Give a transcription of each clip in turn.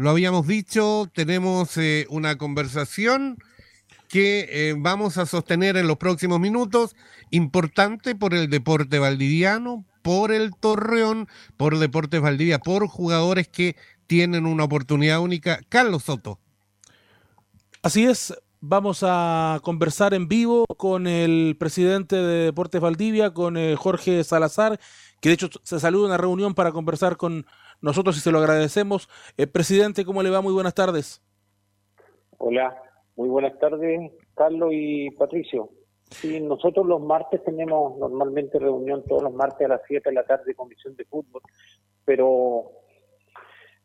lo habíamos dicho, tenemos eh, una conversación que eh, vamos a sostener en los próximos minutos, importante por el deporte valdiviano, por el Torreón, por Deportes Valdivia, por jugadores que tienen una oportunidad única. Carlos Soto. Así es, vamos a conversar en vivo con el presidente de Deportes Valdivia, con eh, Jorge Salazar, que de hecho se saluda en una reunión para conversar con nosotros y se lo agradecemos. Eh, presidente, ¿cómo le va? Muy buenas tardes. Hola, muy buenas tardes, Carlos y Patricio. Sí, nosotros los martes tenemos normalmente reunión todos los martes a las 7 de la tarde, comisión de fútbol, pero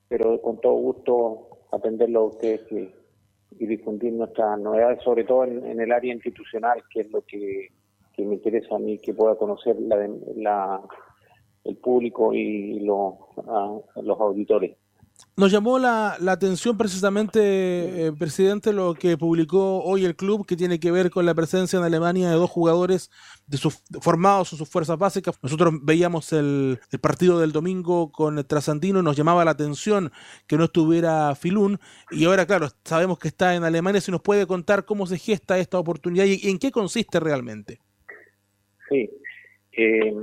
pero con todo gusto atenderlo a ustedes y, difundir nuestras novedades, sobre todo en, el área institucional, que es lo que, me interesa a mí, que pueda conocer la, la el público y los, los auditores. Nos llamó la, atención precisamente, eh, presidente, lo que publicó hoy el club, que tiene que ver con la presencia en Alemania de dos jugadores de sus, formados en sus fuerzas básicas. Nosotros veíamos el, partido del domingo con el Trasandino y nos llamaba la atención que no estuviera Filún. Y ahora, claro, sabemos que está en Alemania. Si nos puede contar cómo se gesta esta oportunidad y, en qué consiste realmente. Sí. Eh,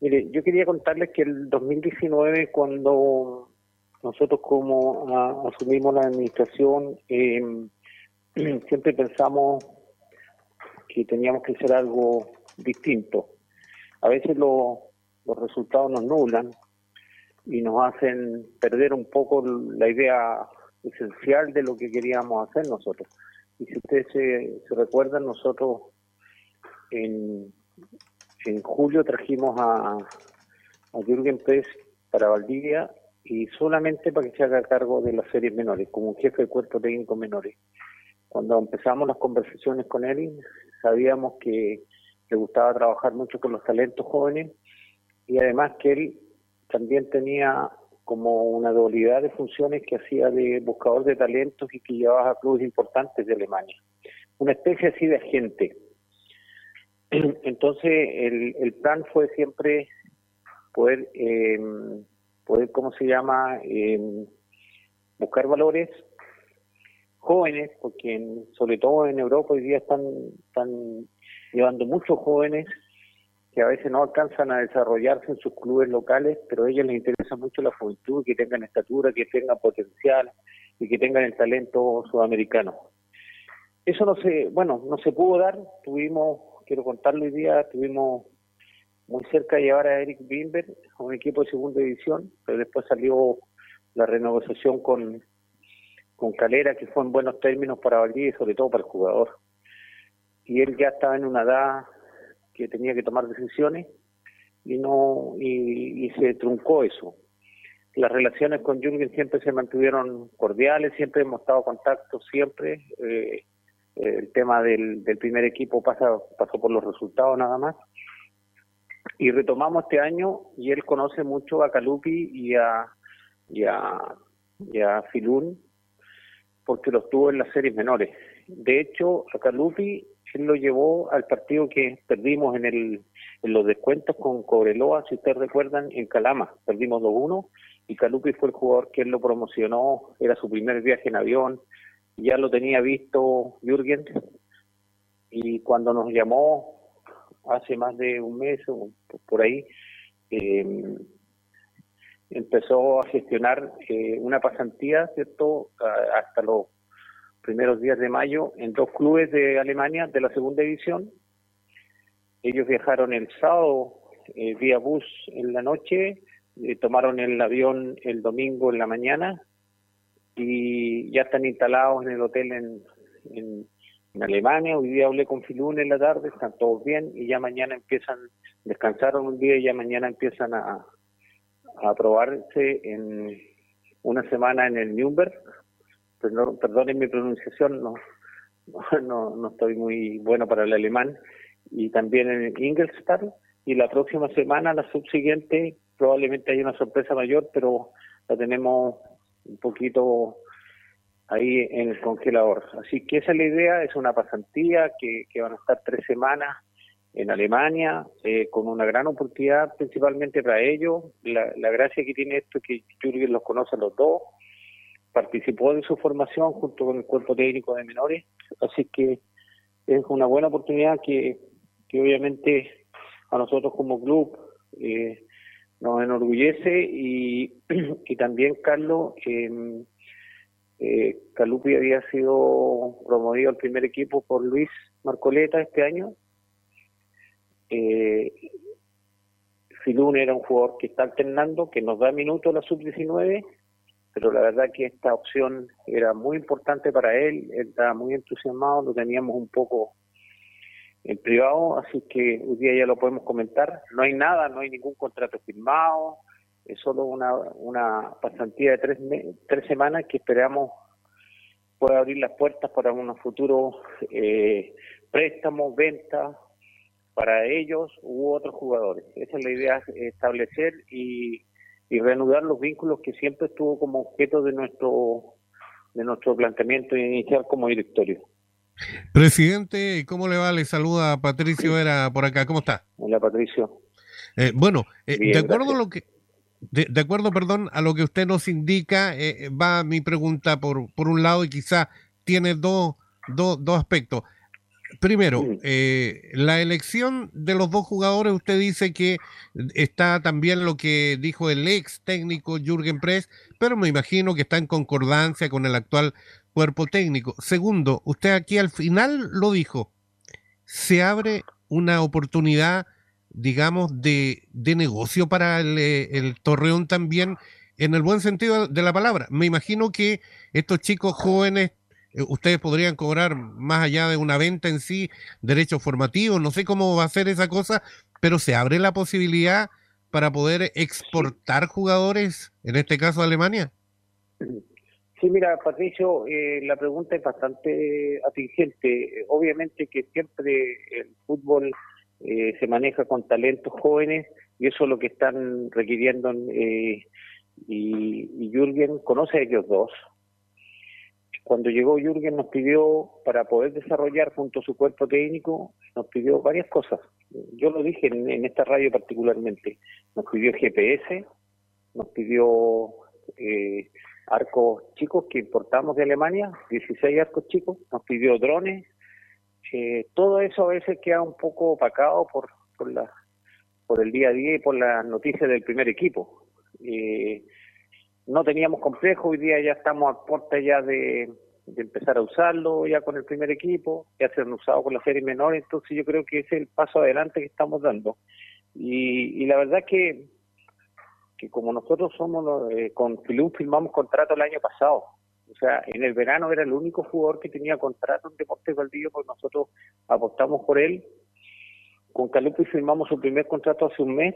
mire, yo quería contarles que el 2019, cuando nosotros como asumimos la administración, eh, siempre pensamos que teníamos que hacer algo distinto. A veces los resultados nos nublan y nos hacen perder un poco la idea esencial de lo que queríamos hacer nosotros. Y si ustedes se, recuerdan, nosotros en, en julio trajimos a, a Jürgen Pérez para Valdivia y solamente para que se haga cargo de las series menores, como jefe de cuerpo técnico menores. Cuando empezamos las conversaciones con él, sabíamos que le gustaba trabajar mucho con los talentos jóvenes y además que él también tenía como una dualidad de funciones que hacía de buscador de talentos y que llevaba a clubes importantes de Alemania. Una especie así de agente. Entonces el, el plan fue siempre poder eh, poder, ¿cómo se llama?, eh, buscar valores jóvenes, porque sobre todo en Europa hoy día están, están llevando muchos jóvenes que a veces no alcanzan a desarrollarse en sus clubes locales, pero a ellos les interesa mucho la juventud, que tengan estatura, que tengan potencial y que tengan el talento sudamericano. Eso no se, bueno, no se pudo dar, tuvimos, quiero contarlo hoy día, tuvimos muy cerca de llevar a Eric Bimber a un equipo de segunda división, pero después salió la renegociación con, con Calera, que fue en buenos términos para Valdivia y sobre todo para el jugador. Y él ya estaba en una edad que tenía que tomar decisiones y no y, se truncó eso. Las relaciones con Jürgen siempre se mantuvieron cordiales, siempre hemos estado en contacto, siempre. Eh, el tema del, del primer equipo pasa, pasó por los resultados nada más y retomamos este año y él conoce mucho a Calupi y a, y Filún porque los tuvo en las series menores. De hecho, a Calupi él lo llevó al partido que perdimos en, el, en los descuentos con Cobreloa, si ustedes recuerdan, en Calama. Perdimos 2-1 y Calupi fue el jugador que él lo promocionó, era su primer viaje en avión, ya lo tenía visto Jürgen y cuando nos llamó hace más de un mes o por ahí, em, empezó a gestionar eh, una pasantía, ¿cierto?, hasta los primeros días de mayo en dos clubes de Alemania de la segunda división. Ellos viajaron el sábado eh, vía bus en la noche, eh, tomaron el avión el domingo en la mañana y ya están instalados en el hotel en, en Alemania. Hoy día hablé con Filún en la tarde, están todos bien y ya mañana empiezan, descansaron un día y ya mañana empiezan a, a probarse en una semana en el Nürnberg. Perdón, perdonen mi pronunciación, no, no, no estoy muy bueno para el alemán. Y también en Ingolstadt. Y la próxima semana, la subsiguiente, probablemente hay una sorpresa mayor, pero la tenemos un poquito ahí en el congelador. Así que esa es la idea, es una pasantía que, que van a estar tres semanas en Alemania, eh, con una gran oportunidad principalmente para ellos. La, la, gracia que tiene esto es que Jürgen los conoce a los dos, participó de su formación junto con el cuerpo técnico de menores, así que es una buena oportunidad que, que obviamente a nosotros como club eh, nos enorgullece y, y también Carlos eh, eh, Calupi había sido promovido al primer equipo por Luis Marcoleta este año. Eh, Filún era un jugador que está alternando, que nos da minutos la sub-19, pero la verdad que esta opción era muy importante para él, él estaba muy entusiasmado, lo teníamos un poco en privado, así que hoy día ya lo podemos comentar. No hay nada, no hay ningún contrato firmado, es solo una, una pasantía de tres, tres semanas que esperamos pueda abrir las puertas para unos futuros eh, préstamos, ventas para ellos u otros jugadores. Esa es la idea, establecer y, y reanudar los vínculos que siempre estuvo como objeto de nuestro de nuestro planteamiento inicial como directorio. Presidente, ¿cómo le va? Le saluda Patricio Vera por acá. ¿Cómo está? Hola, Patricio. Eh, bueno, eh, de acuerdo a lo que de, acuerdo, perdón, a lo que usted nos indica, eh, va mi pregunta por, por un lado y quizá tiene dos, dos, dos aspectos. Primero, eh, la elección de los dos jugadores, usted dice que está también lo que dijo el ex técnico Jürgen Press, pero me imagino que está en concordancia con el actual cuerpo técnico. Segundo, usted aquí al final lo dijo, se abre una oportunidad digamos, de, de negocio para eh, el, Torreón también, en el buen sentido de la palabra. Me imagino que estos chicos jóvenes, eh, ustedes podrían cobrar más allá de una venta en sí, derechos formativos, no sé cómo va a ser esa cosa, pero se abre la posibilidad para poder exportar jugadores, en este caso a Alemania. Sí, mira, Patricio, eh, la pregunta es bastante atingente. Obviamente que siempre el fútbol eh, se maneja con talentos jóvenes y eso es lo que están requiriendo eh, y, y Jürgen conoce a ellos dos. Cuando llegó Jürgen nos pidió, para poder desarrollar junto a su cuerpo técnico, nos pidió varias cosas. Yo lo dije en, esta radio particularmente. Nos pidió GPS, nos pidió eh, arcos chicos que importamos de Alemania, 16 arcos chicos, nos pidió drones, eh, todo eso a veces queda un poco opacado por, por, la, por el día a día y por las noticias del primer equipo. Eh, no teníamos complejo, hoy día ya estamos a puerta ya de, empezar a usarlo ya con el primer equipo, ya se han usado con la serie menor, entonces yo creo que ese es el paso adelante que estamos dando. Y, y la verdad que, que como nosotros somos, eh, con Filum firmamos contrato el año pasado, o sea, en el verano era el único jugador que tenía contrato en Deportes Valdivia, pues nosotros apostamos por él. Con Calupi firmamos su primer contrato hace un mes.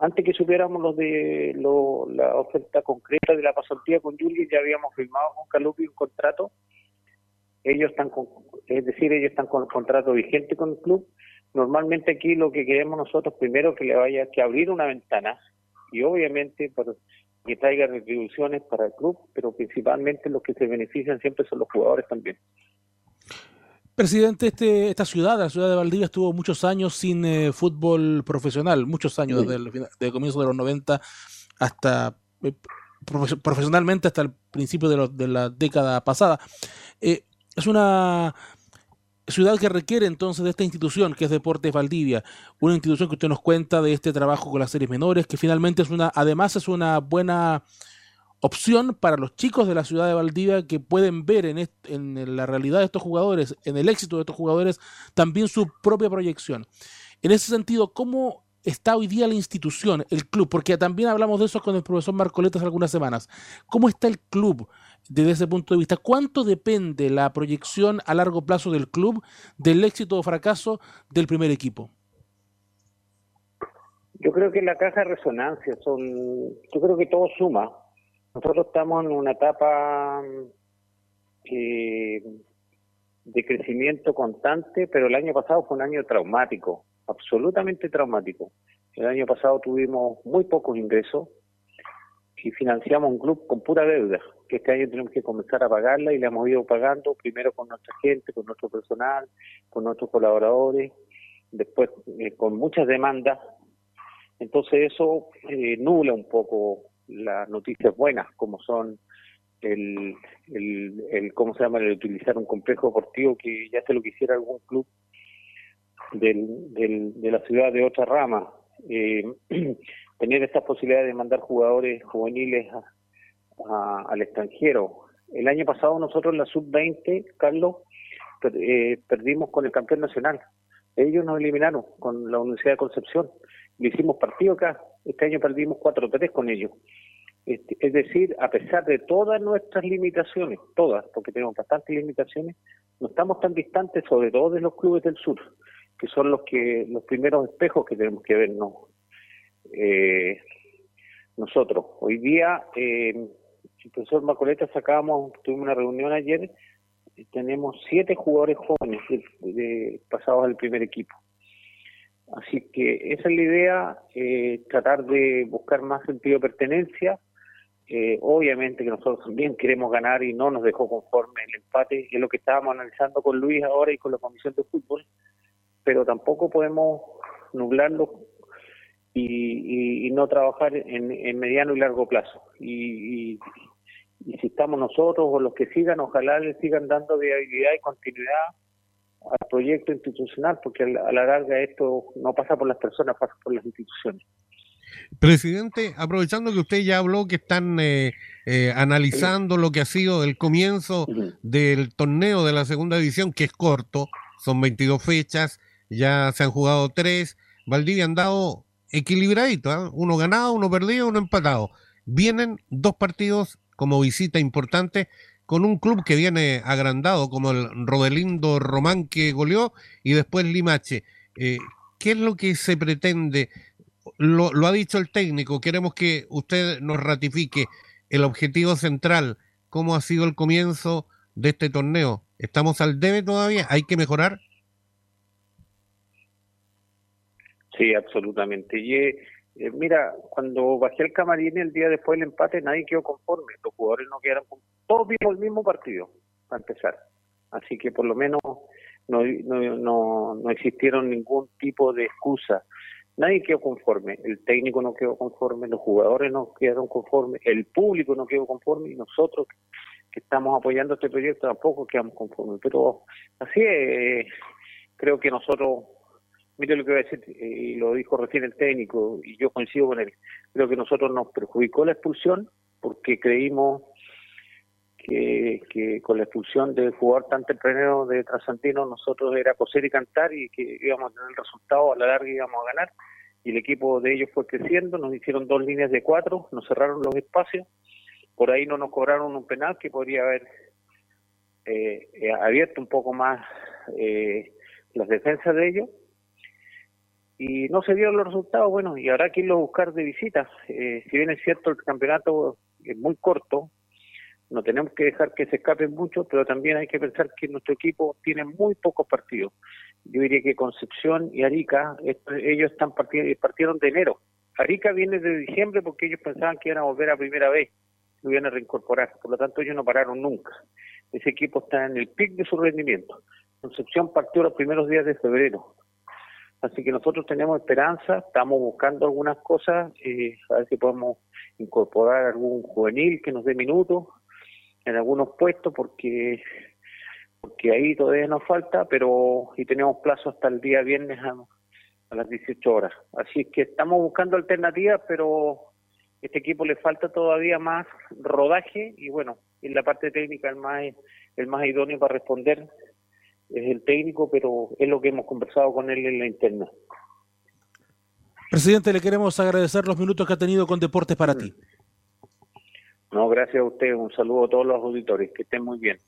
Antes que supiéramos los de la oferta concreta de la pasantía con Juli, ya habíamos firmado con Calupi un contrato. Ellos están con, es decir, ellos están con el contrato vigente con el club. Normalmente aquí lo que queremos nosotros primero que le vaya que abrir una ventana y obviamente por que traiga retribuciones para el club, pero principalmente los que se benefician siempre son los jugadores también. Presidente, este, esta ciudad, la ciudad de Valdivia, estuvo muchos años sin eh, fútbol profesional, muchos años, desde, el, comienzo de los 90 hasta eh, profesionalmente hasta el principio de, de la década pasada. Eh, es una ciudad que requiere entonces de esta institución que es Deportes Valdivia, una institución que usted nos cuenta de este trabajo con las series menores, que finalmente es una, además es una buena opción para los chicos de la ciudad de Valdivia que pueden ver en, la realidad de estos jugadores, en el éxito de estos jugadores, también su propia proyección. En ese sentido, ¿cómo está hoy día la institución, el club? Porque también hablamos de eso con el profesor Marcoletas algunas semanas. ¿Cómo está el club? Desde ese punto de vista, ¿cuánto depende la proyección a largo plazo del club del éxito o fracaso del primer equipo? Yo creo que la caja de resonancia son, yo creo que todo suma. Nosotros estamos en una etapa eh, de crecimiento constante, pero el año pasado fue un año traumático, absolutamente traumático. El año pasado tuvimos muy pocos ingresos y financiamos un club con pura deuda que este año tenemos que comenzar a pagarla y la hemos ido pagando primero con nuestra gente, con nuestro personal, con nuestros colaboradores, después eh, con muchas demandas. Entonces eso eh, un poco las noticias buenas, como son el, el, el, ¿cómo se llama? El utilizar un complejo deportivo que ya se lo quisiera algún club del, del, de la ciudad de otra rama. Eh, tener esta posibilidad de mandar jugadores juveniles al extranjero. El año pasado nosotros en la sub-20, Carlos, eh, perdimos con el campeón nacional. Ellos nos eliminaron con la Universidad de Concepción. Le hicimos partido acá. Este año perdimos 4-3 con ellos. Este, es decir, a pesar de todas nuestras limitaciones, todas, porque tenemos bastantes limitaciones, no estamos tan distantes, sobre todo de los clubes del sur, que son los que los primeros espejos que tenemos que vernos eh, nosotros. Hoy día, eh, el profesor Macoleta sacábamos, tuvimos una reunión ayer, tenemos siete jugadores jóvenes de, pasados al primer equipo. Así que esa es la idea, eh, tratar de buscar más sentido de pertenencia. Eh, obviamente que nosotros también queremos ganar y no nos dejó conforme el empate, es lo que estábamos analizando con Luis ahora y con la Comisión de Fútbol, pero tampoco podemos nublarlo y, no trabajar en, mediano y largo plazo. Y, si estamos nosotros o los que sigan, ojalá les sigan dando viabilidad y continuidad al proyecto institucional, porque a la larga esto no pasa por las personas, pasa por las instituciones. Presidente, aprovechando que usted ya habló que están eh, eh, analizando lo que ha sido el comienzo del torneo de la segunda división, que es corto, son 22 fechas, ya se han jugado tres, Valdivia han dado equilibradito, ¿eh? uno ganado, uno perdido, uno empatado. Vienen dos partidos como visita importante con un club que viene agrandado como el Rodelindo Román que goleó y después Limache. Eh, ¿Qué es lo que se pretende? Lo, lo, ha dicho el técnico, queremos que usted nos ratifique el objetivo central, cómo ha sido el comienzo de este torneo. ¿Estamos al debe todavía? ¿Hay que mejorar? Sí, absolutamente. Y eh, eh, mira, cuando bajé el camarín el día después del empate, nadie quedó conforme. Los jugadores no quedaron conforme. Todos vimos el mismo partido, para empezar. Así que por lo menos no, no, no, no existieron ningún tipo de excusa. Nadie quedó conforme. El técnico no quedó conforme, los jugadores no quedaron conformes, el público no quedó conforme y nosotros que estamos apoyando este proyecto tampoco quedamos conformes. Pero así es, creo que nosotros mire lo que voy a decir, y lo dijo recién el técnico, y yo coincido con él. Creo que nosotros nos perjudicó la expulsión porque creímos que, con la expulsión del jugador tan tempranero de Trasantino nosotros era coser y cantar y que íbamos a tener el resultado, a la larga íbamos a ganar. Y el equipo de ellos fue creciendo, nos hicieron dos líneas de cuatro, nos cerraron los espacios, por ahí no nos cobraron un penal que podría haber eh, eh, abierto un poco más eh, las defensas de ellos y no se dieron los resultados, bueno, y habrá que irlo a buscar de visita. Eh, si bien es cierto, el campeonato es muy corto, no tenemos que dejar que se escapen mucho, pero también hay que pensar que nuestro equipo tiene muy pocos partidos. Yo diría que Concepción y Arica, ellos están partieron de enero. Arica viene de diciembre porque ellos pensaban que iban a volver a primera vez, lo iban a reincorporar, por lo tanto ellos no pararon nunca. Ese equipo está en el pic de su rendimiento. Concepción partió los primeros días de febrero, Así que nosotros tenemos esperanza, estamos buscando algunas cosas, eh, a ver si podemos incorporar algún juvenil que nos dé minutos en algunos puestos, porque porque ahí todavía nos falta, pero y tenemos plazo hasta el día viernes a, las 18 horas. Así que estamos buscando alternativas, pero este equipo le falta todavía más rodaje y bueno, en la parte técnica el más el más idóneo para responder es el técnico, pero es lo que hemos conversado con él en la interna. Presidente, le queremos agradecer los minutos que ha tenido con Deportes para ti. No, gracias a usted. Un saludo a todos los auditores. Que estén muy bien.